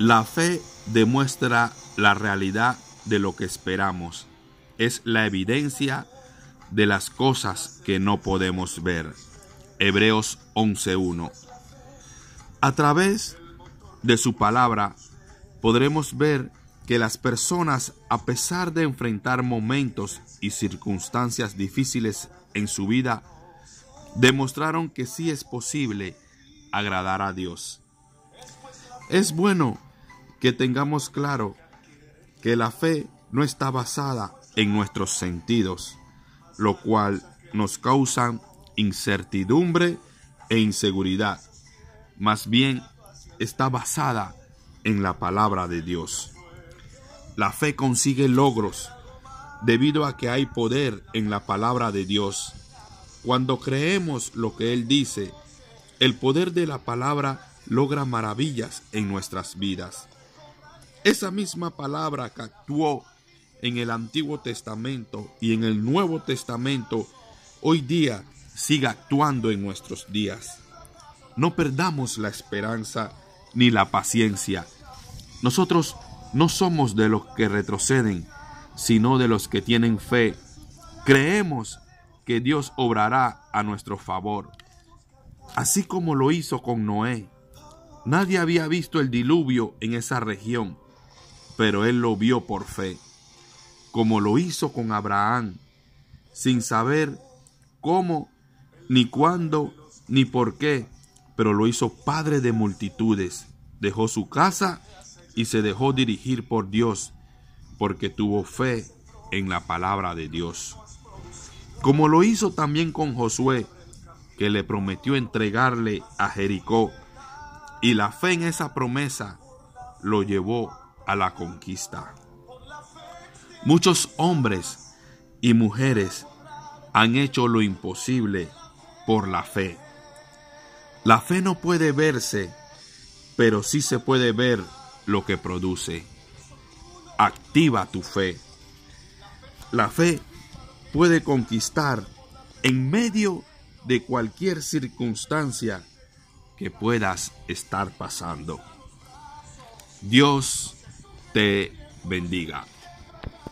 La fe demuestra la realidad de lo que esperamos. Es la evidencia de las cosas que no podemos ver. Hebreos 11.1. A través de su palabra podremos ver que las personas, a pesar de enfrentar momentos y circunstancias difíciles en su vida, demostraron que sí es posible agradar a Dios. Es bueno que tengamos claro que la fe no está basada en nuestros sentidos, lo cual nos causa incertidumbre e inseguridad. Más bien está basada en la palabra de Dios. La fe consigue logros debido a que hay poder en la palabra de Dios. Cuando creemos lo que Él dice, el poder de la palabra logra maravillas en nuestras vidas. Esa misma palabra que actuó en el Antiguo Testamento y en el Nuevo Testamento, hoy día sigue actuando en nuestros días. No perdamos la esperanza ni la paciencia. Nosotros no somos de los que retroceden, sino de los que tienen fe. Creemos que Dios obrará a nuestro favor, así como lo hizo con Noé. Nadie había visto el diluvio en esa región, pero él lo vio por fe, como lo hizo con Abraham, sin saber cómo, ni cuándo, ni por qué, pero lo hizo padre de multitudes. Dejó su casa y se dejó dirigir por Dios, porque tuvo fe en la palabra de Dios. Como lo hizo también con Josué, que le prometió entregarle a Jericó, y la fe en esa promesa lo llevó a la conquista. Muchos hombres y mujeres han hecho lo imposible por la fe. La fe no puede verse, pero sí se puede ver lo que produce. Activa tu fe. La fe puede conquistar en medio de cualquier circunstancia que puedas estar pasando. Dios te bendiga.